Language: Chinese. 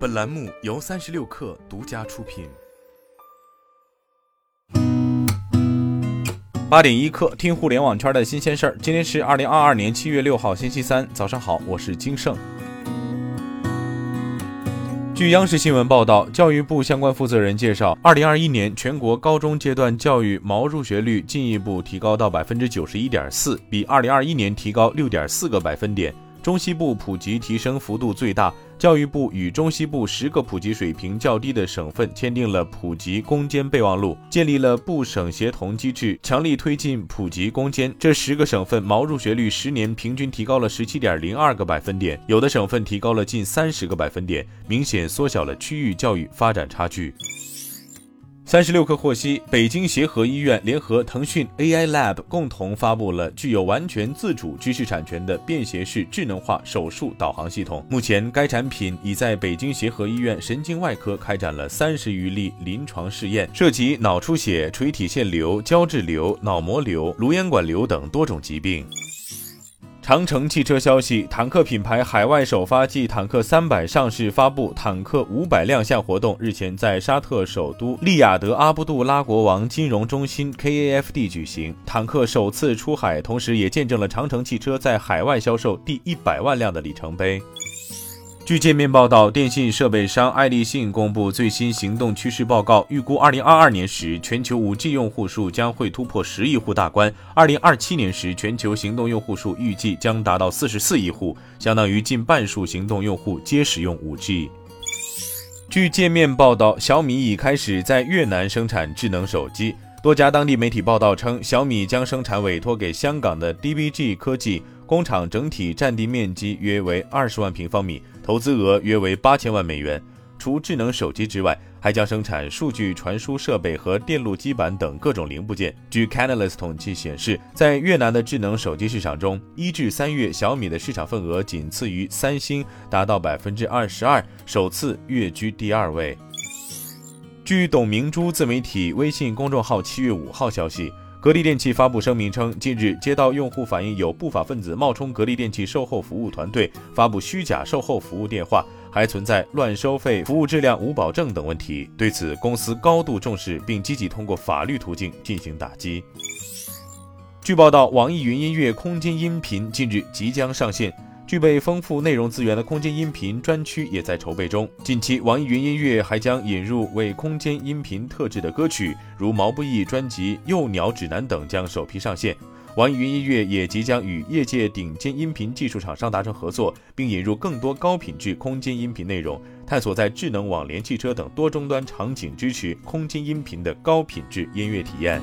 本栏目由三十六氪独家出品。八点一刻，听互联网圈的新鲜事儿。今天是二零二二年七月六号，星期三，早上好，我是金盛。据央视新闻报道，教育部相关负责人介绍，二零二一年全国高中阶段教育毛入学率进一步提高到百分之九十一点四，比二零二一年提高六点四个百分点。中西部普及提升幅度最大，教育部与中西部十个普及水平较低的省份签订了普及攻坚备忘录，建立了部省协同机制，强力推进普及攻坚。这十个省份毛入学率十年平均提高了十七点零二个百分点，有的省份提高了近三十个百分点，明显缩小了区域教育发展差距。三十六氪获悉，北京协和医院联合腾讯 AI Lab 共同发布了具有完全自主知识产权的便携式智能化手术导航系统。目前，该产品已在北京协和医院神经外科开展了三十余例临床试验，涉及脑出血、垂体腺瘤、胶质瘤、脑膜瘤、颅咽管瘤等多种疾病。长城汽车消息，坦克品牌海外首发暨坦克三百上市发布、坦克五百亮相活动日前在沙特首都利雅得阿卜杜拉国王金融中心 （KAFD） 举行，坦克首次出海，同时也见证了长城汽车在海外销售第一百万辆的里程碑。据界面报道，电信设备商爱立信公布最新行动趋势报告，预估2022年时全球 5G 用户数将会突破十亿户大关，2027年时全球行动用户数预计将达到44亿户，相当于近半数行动用户皆使用 5G。据界面报道，小米已开始在越南生产智能手机。多家当地媒体报道称，小米将生产委托给香港的 DBG 科技工厂，整体占地面积约为二十万平方米。投资额约为八千万美元。除智能手机之外，还将生产数据传输设备和电路基板等各种零部件。据 Canalys 统计显示，在越南的智能手机市场中，一至三月小米的市场份额仅次于三星，达到百分之二十二，首次跃居第二位。据董明珠自媒体微信公众号七月五号消息。格力电器发布声明称，近日接到用户反映，有不法分子冒充格力电器售后服务团队发布虚假售后服务电话，还存在乱收费、服务质量无保证等问题。对此，公司高度重视，并积极通过法律途径进行打击。据报道，网易云音乐空间音频近日即将上线。具备丰富内容资源的空间音频专区也在筹备中。近期，网易云音乐还将引入为空间音频特制的歌曲，如毛不易专辑《幼鸟指南》等将首批上线。网易云音乐也即将与业界顶尖音频技术厂商达成合作，并引入更多高品质空间音频内容，探索在智能网联汽车等多终端场景支持空间音频的高品质音乐体验。